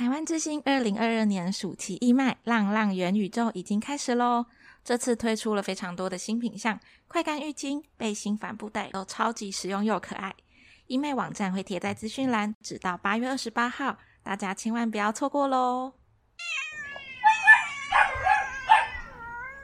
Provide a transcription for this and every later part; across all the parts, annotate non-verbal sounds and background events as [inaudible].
台湾之星二零二二年暑期义卖浪浪元宇宙已经开始喽！这次推出了非常多的新品项，快干浴巾、背心、帆布袋都超级实用又可爱。义卖网站会贴在资讯栏，直到八月二十八号，大家千万不要错过喽！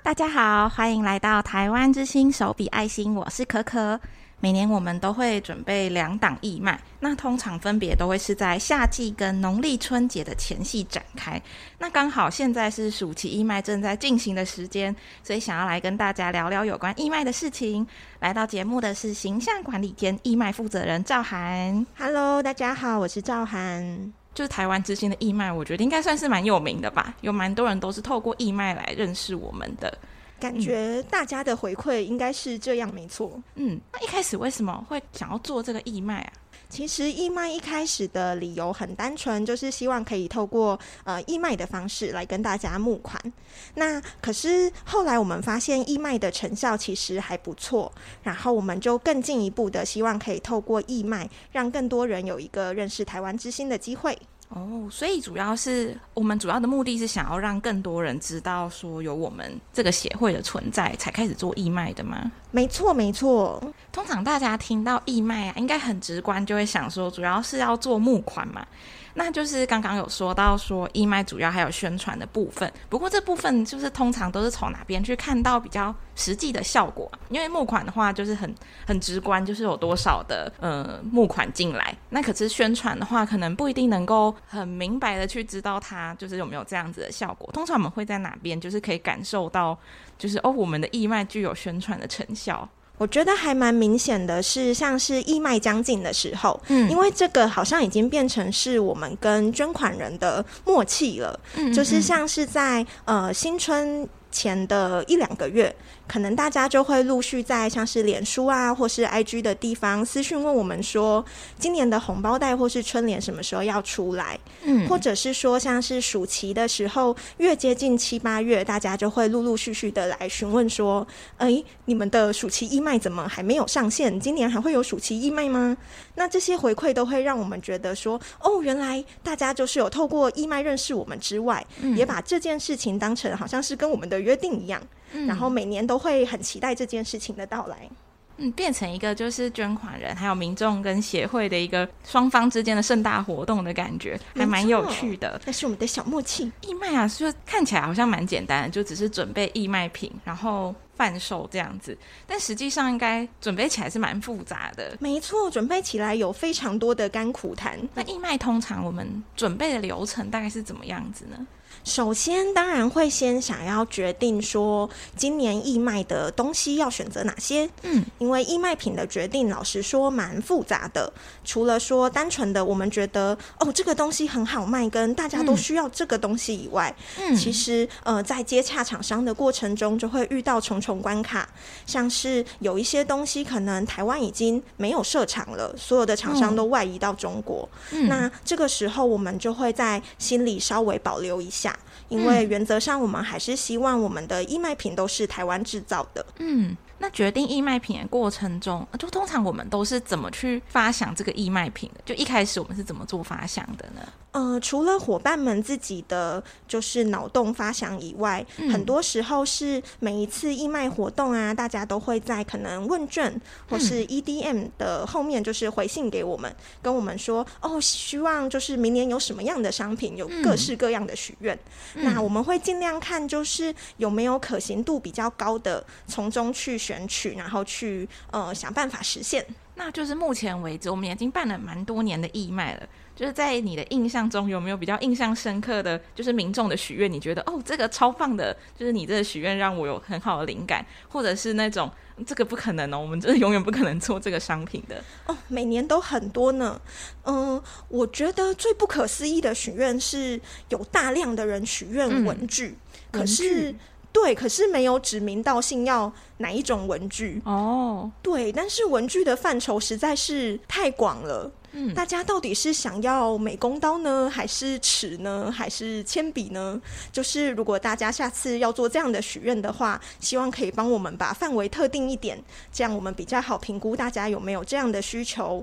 大家好，欢迎来到台湾之星手笔爱心，我是可可。每年我们都会准备两档义卖，那通常分别都会是在夏季跟农历春节的前夕展开。那刚好现在是暑期义卖正在进行的时间，所以想要来跟大家聊聊有关义卖的事情。来到节目的是形象管理兼义卖负责人赵涵。Hello，大家好，我是赵涵。就是台湾之星的义卖，我觉得应该算是蛮有名的吧，有蛮多人都是透过义卖来认识我们的。感觉大家的回馈应该是这样，没错。嗯，那一开始为什么会想要做这个义卖啊？其实义卖一开始的理由很单纯，就是希望可以透过呃义卖的方式来跟大家募款。那可是后来我们发现义卖的成效其实还不错，然后我们就更进一步的希望可以透过义卖，让更多人有一个认识台湾之星的机会。哦，所以主要是我们主要的目的是想要让更多人知道说有我们这个协会的存在，才开始做义卖的吗？没错，没错。通常大家听到义卖啊，应该很直观就会想说，主要是要做募款嘛。那就是刚刚有说到说义卖主要还有宣传的部分，不过这部分就是通常都是从哪边去看到比较实际的效果？因为募款的话就是很很直观，就是有多少的呃募款进来。那可是宣传的话，可能不一定能够很明白的去知道它就是有没有这样子的效果。通常我们会在哪边就是可以感受到，就是哦我们的义卖具有宣传的成效。我觉得还蛮明显的是，像是义卖将近的时候，嗯，因为这个好像已经变成是我们跟捐款人的默契了，嗯，就是像是在呃新春前的一两个月。可能大家就会陆续在像是脸书啊，或是 IG 的地方私讯问我们说，今年的红包袋或是春联什么时候要出来？嗯，或者是说像是暑期的时候，越接近七八月，大家就会陆陆续续的来询问说，哎，你们的暑期义卖怎么还没有上线？今年还会有暑期义卖吗？那这些回馈都会让我们觉得说，哦，原来大家就是有透过义卖认识我们之外，嗯，也把这件事情当成好像是跟我们的约定一样。嗯、然后每年都会很期待这件事情的到来，嗯，变成一个就是捐款人还有民众跟协会的一个双方之间的盛大活动的感觉，还蛮有趣的。那是我们的小默契。义卖啊，就看起来好像蛮简单的，就只是准备义卖品，然后贩售这样子。但实际上应该准备起来是蛮复杂的。没错，准备起来有非常多的甘苦谈。那义卖通常我们准备的流程大概是怎么样子呢？首先，当然会先想要决定说，今年义卖的东西要选择哪些。嗯，因为义卖品的决定，老实说蛮复杂的。除了说单纯的我们觉得哦，这个东西很好卖，跟大家都需要这个东西以外，嗯，其实呃，在接洽厂商的过程中，就会遇到重重关卡。像是有一些东西可能台湾已经没有设厂了，所有的厂商都外移到中国。嗯，那这个时候我们就会在心里稍微保留一下。因为原则上，我们还是希望我们的义卖品都是台湾制造的。嗯。那决定义卖品的过程中，就通常我们都是怎么去发想这个义卖品的？就一开始我们是怎么做发想的呢？呃，除了伙伴们自己的就是脑洞发想以外，嗯，很多时候是每一次义卖活动啊，大家都会在可能问卷或是 EDM 的后面，就是回信给我们，嗯，跟我们说哦，希望就是明年有什么样的商品，有各式各样的许愿。嗯，那我们会尽量看，就是有没有可行度比较高的，从中去选取，然后去呃想办法实现。那就是目前为止，我们已经办了蛮多年的义卖了。就是在你的印象中，有没有比较印象深刻的就是民众的许愿？你觉得哦，这个超棒的，就是你这个许愿让我有很好的灵感，或者是那种这个不可能哦，我们真的永远不可能做这个商品的哦。每年都很多呢。嗯、呃，我觉得最不可思议的许愿是有大量的人许愿文具，嗯、可是。对，可是没有指名道姓要哪一种文具哦。对，但是文具的范畴实在是太广了。嗯，大家到底是想要美工刀呢，还是尺呢，还是铅笔呢？就是如果大家下次要做这样的许愿的话，希望可以帮我们把范围特定一点，这样我们比较好评估大家有没有这样的需求。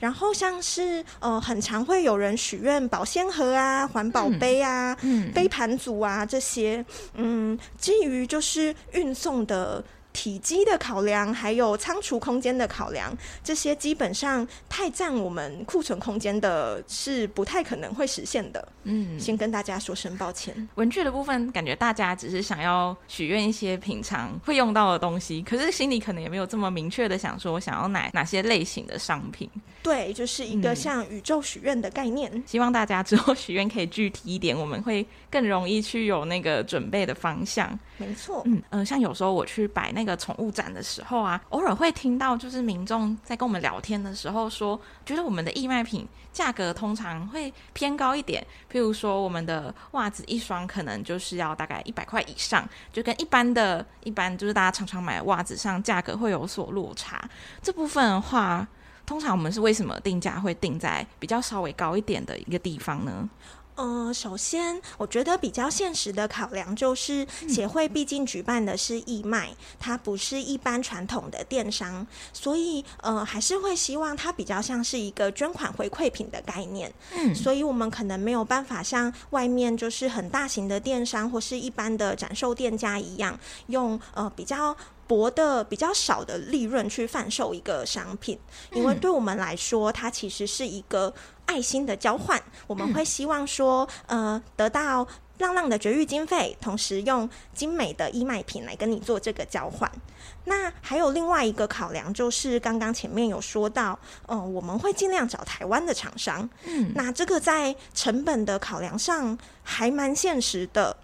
然后像是呃，很常会有人许愿保鲜盒啊、环保杯啊、嗯、杯盘组啊这些，嗯，基于就是运送的。体积的考量，还有仓储空间的考量，这些基本上太占我们库存空间的，是不太可能会实现的。嗯，先跟大家说声抱歉。文具的部分，感觉大家只是想要许愿一些平常会用到的东西，可是心里可能也没有这么明确的想说想要哪哪些类型的商品。对，就是一个像宇宙许愿的概念。嗯，希望大家之后许愿可以具体一点，我们会更容易去有那个准备的方向。没错。嗯嗯，呃，像有时候我去摆那那个宠物展的时候啊，偶尔会听到就是民众在跟我们聊天的时候说，觉得我们的义卖品价格通常会偏高一点。譬如说，我们的袜子一双可能就是要大概一百块以上，就跟一般的、一般就是大家常常买袜子上价格会有所落差。这部分的话，通常我们是为什么定价会定在比较稍微高一点的一个地方呢？呃，首先，我觉得比较现实的考量就是，协会毕竟举办的是义卖，它不是一般传统的电商，所以呃，还是会希望它比较像是一个捐款回馈品的概念。嗯，所以我们可能没有办法像外面就是很大型的电商或是一般的展售店家一样，用呃比较薄的、比较少的利润去贩售一个商品，因为对我们来说，它其实是一个。爱心的交换，我们会希望说，呃，得到浪浪的绝育经费，同时用精美的义卖品来跟你做这个交换。那还有另外一个考量，就是刚刚前面有说到，嗯、呃，我们会尽量找台湾的厂商。嗯，那这个在成本的考量上还蛮现实的。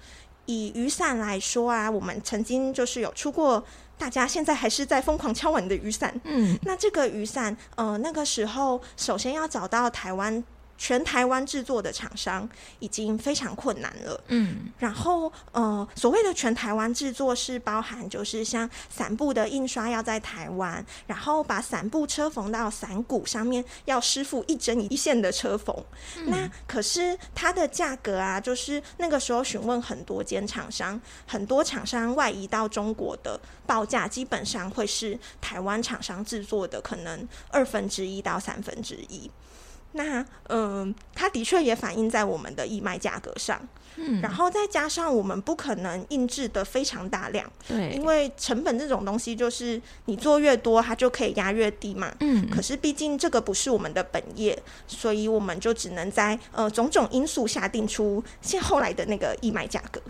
以雨伞来说啊，我们曾经就是有出过。大家现在还是在疯狂敲碗的雨伞，嗯，那这个雨伞，呃，那个时候首先要找到台湾。全台湾制作的厂商已经非常困难了，嗯，然后呃，所谓的全台湾制作是包含就是像伞布的印刷要在台湾，然后把伞布车缝到伞骨上面要师傅一针一线的车缝。嗯、那可是它的价格啊，就是那个时候询问很多间厂商，很多厂商外移到中国的报价基本上会是台湾厂商制作的可能二分之一到三分之一。那嗯，它的确也反映在我们的义卖价格上，嗯，然后再加上我们不可能印制的非常大量，对，因为成本这种东西就是你做越多，它就可以压越低嘛，嗯，可是毕竟这个不是我们的本业，所以我们就只能在呃种种因素下定出现后来的那个义卖价格，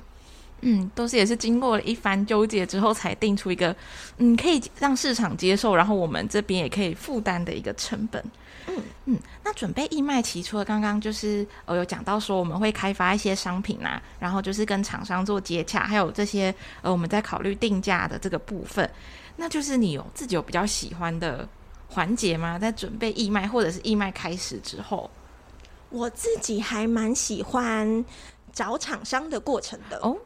嗯，都是也是经过了一番纠结之后才定出一个嗯可以让市场接受，然后我们这边也可以负担的一个成本。嗯嗯，那准备义卖期，除了刚刚就是呃有讲到说我们会开发一些商品啊，然后就是跟厂商做接洽，还有这些呃我们在考虑定价的这个部分，那就是你有自己有比较喜欢的环节吗？在准备义卖或者是义卖开始之后，我自己还蛮喜欢找厂商的过程的哦。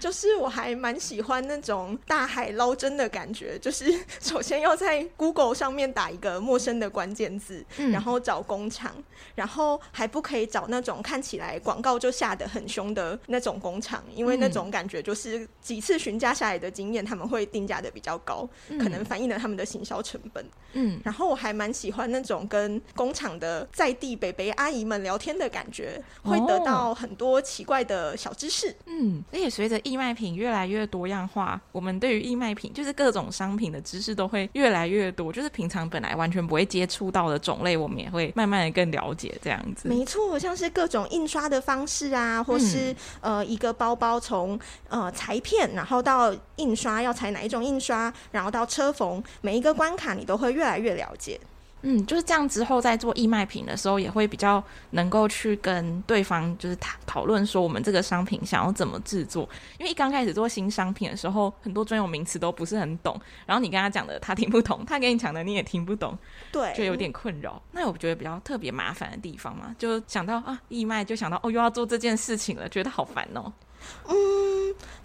就是我还蛮喜欢那种大海捞针的感觉，就是 [laughs] 首先要在 Google 上面打一个陌生的关键字，嗯，然后找工厂，然后还不可以找那种看起来广告就下得很凶的那种工厂，因为那种感觉就是几次询价下来的经验，他们会定价的比较高，可能反映了他们的行销成本。嗯，然后我还蛮喜欢那种跟工厂的在地北北阿姨们聊天的感觉，会得到很多奇怪的小知识。嗯，那也随着。义卖品越来越多样化，我们对于义卖品就是各种商品的知识都会越来越多，就是平常本来完全不会接触到的种类，我们也会慢慢的更了解这样子。没错，像是各种印刷的方式啊，或是、嗯、呃一个包包从呃裁片，然后到印刷要裁哪一种印刷，然后到车缝，每一个关卡你都会越来越了解。嗯，就是这样。之后在做义卖品的时候，也会比较能够去跟对方就是讨讨论说，我们这个商品想要怎么制作。因为一刚开始做新商品的时候，很多专有名词都不是很懂，然后你跟他讲的他听不懂，他跟你讲的你也听不懂，对，就有点困扰。那我觉得比较特别麻烦的地方嘛，就想到啊，义卖就想到哦，又要做这件事情了，觉得好烦哦。嗯，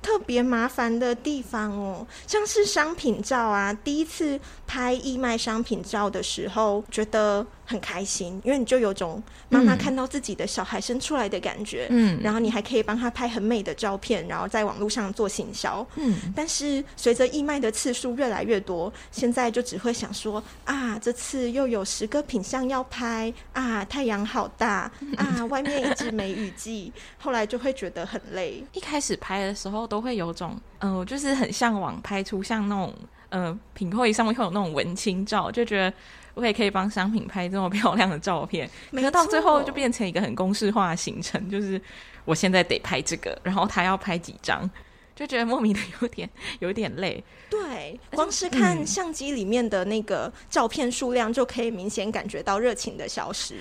特别麻烦的地方哦，像是商品照啊，第一次拍义卖商品照的时候，觉得很开心，因为你就有种妈妈看到自己的小孩生出来的感觉，嗯，然后你还可以帮他拍很美的照片，然后在网络上做行销，嗯。但是随着义卖的次数越来越多，现在就只会想说啊，这次又有十个品相要拍啊，太阳好大 [laughs] 啊，外面一直没雨季，后来就会觉得很累。一开始拍的时候都会有种，嗯、呃，就是很向往拍出像那种，呃，品会上面会有那种文青照，就觉得。我也可以帮商品拍这么漂亮的照片，[laughs] 可是到最后就变成一个很公式化的行程，就是我现在得拍这个，然后他要拍几张。就觉得莫名的有点有点累，[laughs] 对，光是看相机里面的那个照片数量，就可以明显感觉到热情的消失。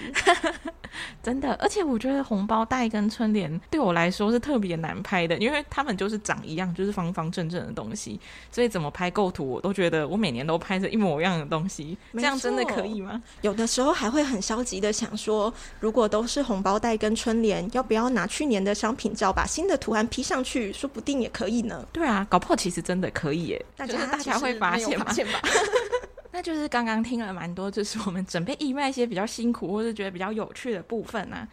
[laughs] [laughs] 真的，而且我觉得红包袋跟春联对我来说是特别难拍的，因为他们就是长一样，就是方方正正的东西，所以怎么拍构图，我都觉得我每年都拍着一模一样的东西，这样真的可以吗？有的时候还会很消极的想说，如果都是红包袋跟春联，要不要拿去年的商品照，把新的图案 P 上去，说不定也可以。呢？对啊，搞不好其实真的可以耶。大家大家会发现吗？那就是刚刚听了蛮多，就是我们准备义卖一些比较辛苦，或者觉得比较有趣的部分啊。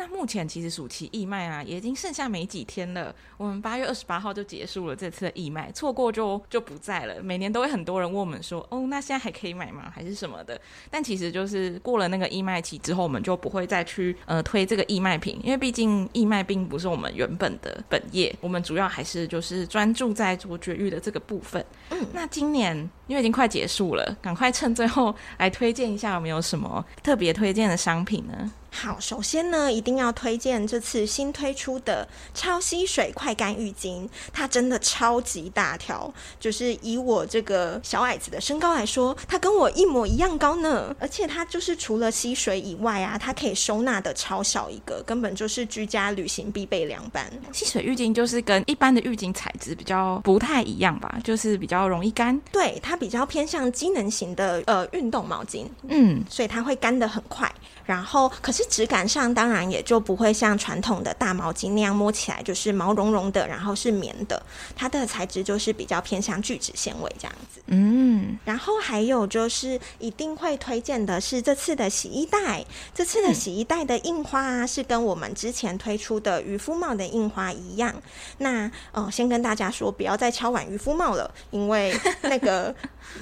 那目前其实暑期义卖啊，也已经剩下没几天了。我们八月二十八号就结束了这次的义卖，错过就就不在了。每年都会很多人问我们说：“哦，那现在还可以买吗？还是什么的？”但其实就是过了那个义卖期之后，我们就不会再去呃推这个义卖品，因为毕竟义卖并不是我们原本的本业，我们主要还是就是专注在做绝育的这个部分。嗯，那今年因为已经快结束了，赶快趁最后来推荐一下有没有什么特别推荐的商品呢？好，首先呢，一定要推荐这次新推出的超吸水快干浴巾，它真的超级大条，就是以我这个小矮子的身高来说，它跟我一模一样高呢。而且它就是除了吸水以外啊，它可以收纳的超小一个，根本就是居家旅行必备凉拌。吸水浴巾就是跟一般的浴巾材质比较不太一样吧，就是比较容易干。对，它比较偏向机能型的呃运动毛巾，嗯，所以它会干得很快。然后，可是质感上当然也就不会像传统的大毛巾那样摸起来就是毛茸茸的，然后是棉的。它的材质就是比较偏向聚酯纤维这样子。嗯，然后还有就是一定会推荐的是这次的洗衣袋。这次的洗衣袋的印花啊，是跟我们之前推出的渔夫帽的印花一样。那呃，先跟大家说，不要再敲碗渔夫帽了，因为那个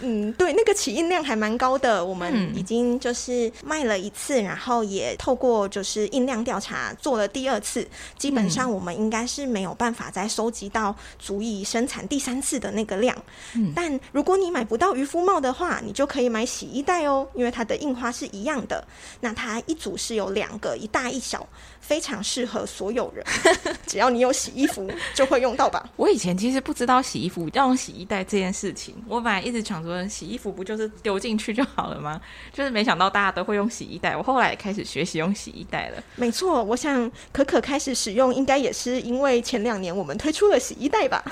嗯，对，那个起印量还蛮高的。我们已经就是卖了一次，然后。也透过就是印量调查做了第二次，基本上我们应该是没有办法再收集到足以生产第三次的那个量。嗯，但如果你买不到渔夫帽的话，你就可以买洗衣袋哦，因为它的印花是一样的。那它一组是有两个，一大一小。非常适合所有人，[laughs] 只要你有洗衣服就会用到吧。我以前其实不知道洗衣服要用洗衣袋这件事情，我本来一直想说洗衣服不就是丢进去就好了吗？就是没想到大家都会用洗衣袋。我后来也开始学习用洗衣袋了。没错，我想可可开始使用，应该也是因为前两年我们推出了洗衣袋吧。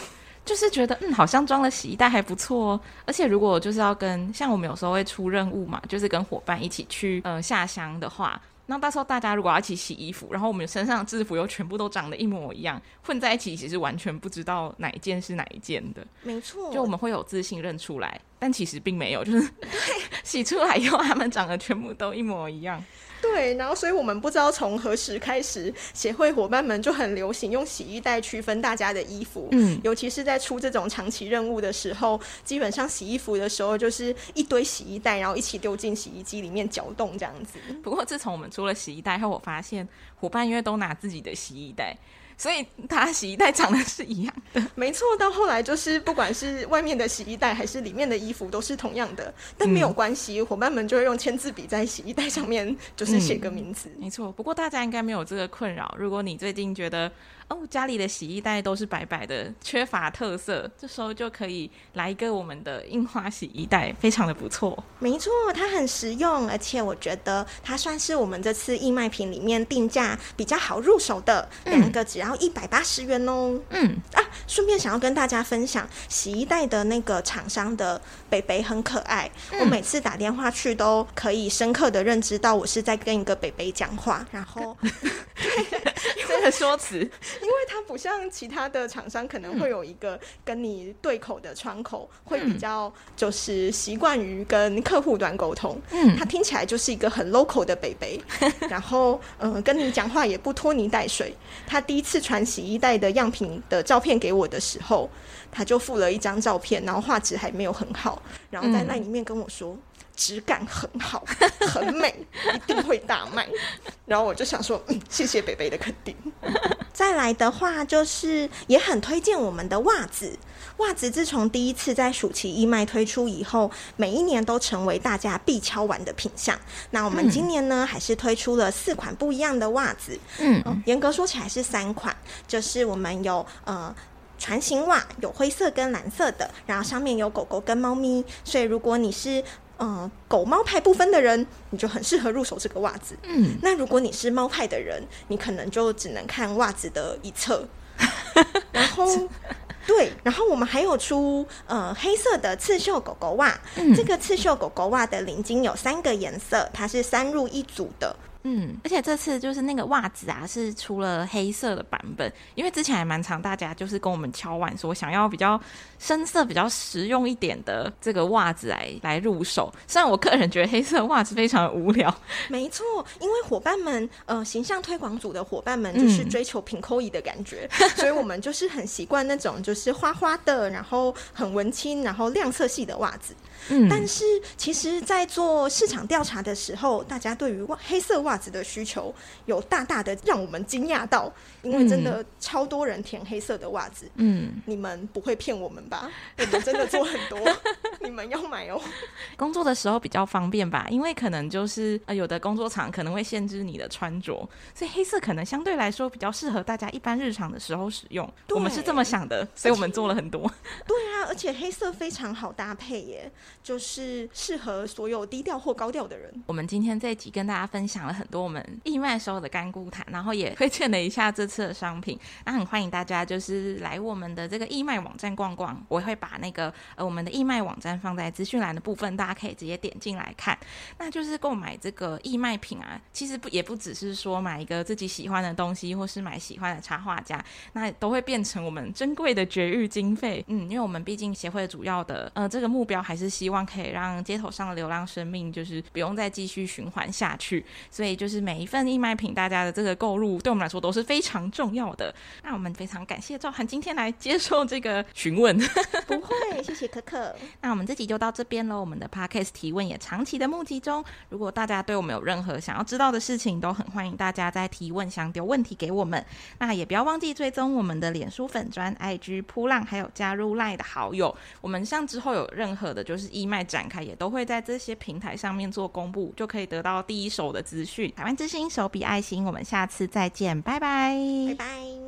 就是觉得嗯，好像装了洗衣袋还不错哦。而且如果就是要跟像我们有时候会出任务嘛，就是跟伙伴一起去呃下乡的话。那到时候大家如果要一起洗衣服，然后我们身上的制服又全部都长得一模一样，混在一起，其实完全不知道哪一件是哪一件的。没错，就我们会有自信认出来，但其实并没有，就是 [laughs] 洗出来以后，他们长得全部都一模一样。对，然后所以我们不知道从何时开始，协会伙伴们就很流行用洗衣袋区分大家的衣服。嗯，尤其是在出这种长期任务的时候，基本上洗衣服的时候就是一堆洗衣袋，然后一起丢进洗衣机里面搅动这样子。不过自从我们出了洗衣袋后，我发现伙伴因为都拿自己的洗衣袋。所以它洗衣袋长得是一样的，没错。到后来就是不管是外面的洗衣袋还是里面的衣服都是同样的，但没有关系，伙伴们就会用签字笔在洗衣袋上面就是写个名字。嗯，没错。不过大家应该没有这个困扰。如果你最近觉得哦，家里的洗衣袋都是白白的，缺乏特色，这时候就可以来一个我们的印花洗衣袋，非常的不错。没错，它很实用，而且我觉得它算是我们这次义卖品里面定价比较好入手的，两、嗯、个只要一百八十元哦。嗯啊，顺便想要跟大家分享，洗衣袋的那个厂商的北北很可爱，嗯、我每次打电话去都可以深刻的认知到我是在跟一个北北讲话，然后。[laughs] 对 [laughs] 的说辞，[laughs] 因为它不像其他的厂商，可能会有一个跟你对口的窗口，嗯、会比较就是习惯于跟客户端沟通。嗯，它听起来就是一个很 local 的北北，[laughs] 然后嗯、呃，跟你讲话也不拖泥带水。他第一次传洗衣袋的样品的照片给我的时候，他就附了一张照片，然后画质还没有很好，然后在那里面跟我说。嗯质感很好，[laughs] 很美，一定会大卖。[laughs] 然后我就想说，嗯，谢谢北北的肯定。[laughs] 再来的话，就是也很推荐我们的袜子。袜子自从第一次在暑期义卖推出以后，每一年都成为大家必敲完的品项。那我们今年呢，嗯、还是推出了四款不一样的袜子。嗯，严格说起来是三款，就是我们有呃船型袜，有灰色跟蓝色的，然后上面有狗狗跟猫咪。所以如果你是嗯，狗猫派不分的人，你就很适合入手这个袜子。嗯，那如果你是猫派的人，你可能就只能看袜子的一侧。[laughs] 然后，对，然后我们还有出呃黑色的刺绣狗狗袜。嗯，这个刺绣狗狗袜的领巾有三个颜色，它是三入一组的。嗯，而且这次就是那个袜子啊，是出了黑色的版本，因为之前还蛮常，大家就是跟我们敲碗说想要比较深色、比较实用一点的这个袜子来来入手。虽然我个人觉得黑色袜子非常的无聊，没错，因为伙伴们呃形象推广组的伙伴们就是追求平扣一的感觉，嗯、[laughs] 所以我们就是很习惯那种就是花花的，然后很文青，然后亮色系的袜子。嗯，但是其实，在做市场调查的时候，大家对于袜黑色袜子的需求有大大的让我们惊讶到，因为真的超多人填黑色的袜子。嗯，你们不会骗我们吧？我们真的做很多，[laughs] 你们要买哦。工作的时候比较方便吧，因为可能就是呃，有的工作场可能会限制你的穿着，所以黑色可能相对来说比较适合大家一般日常的时候使用。我们是这么想的，所以我们做了很多。对啊，而且黑色非常好搭配耶。就是适合所有低调或高调的人。我们今天这一集跟大家分享了很多我们义卖时候的干菇谈，然后也推荐了一下这次的商品。那很欢迎大家就是来我们的这个义卖网站逛逛，我会把那个呃我们的义卖网站放在资讯栏的部分，大家可以直接点进来看。那就是购买这个义卖品啊，其实不也不只是说买一个自己喜欢的东西，或是买喜欢的插画家，那都会变成我们珍贵的绝育经费。嗯，因为我们毕竟协会主要的呃这个目标还是希。希望可以让街头上的流浪生命就是不用再继续循环下去，所以就是每一份义卖品，大家的这个购入对我们来说都是非常重要的。那我们非常感谢赵涵今天来接受这个询问，不会，谢谢可可。那我们这集就到这边喽。我们的 Podcast 提问也长期的募集中，如果大家对我们有任何想要知道的事情，都很欢迎大家在提问箱丢问题给我们。那也不要忘记追踪我们的脸书粉砖、IG 扑浪，还有加入 Line 的好友。我们像之后有任何的，就是义卖展开，也都会在这些平台上面做公布，就可以得到第一手的资讯。台湾之星，手笔爱心，我们下次再见，拜拜，拜拜。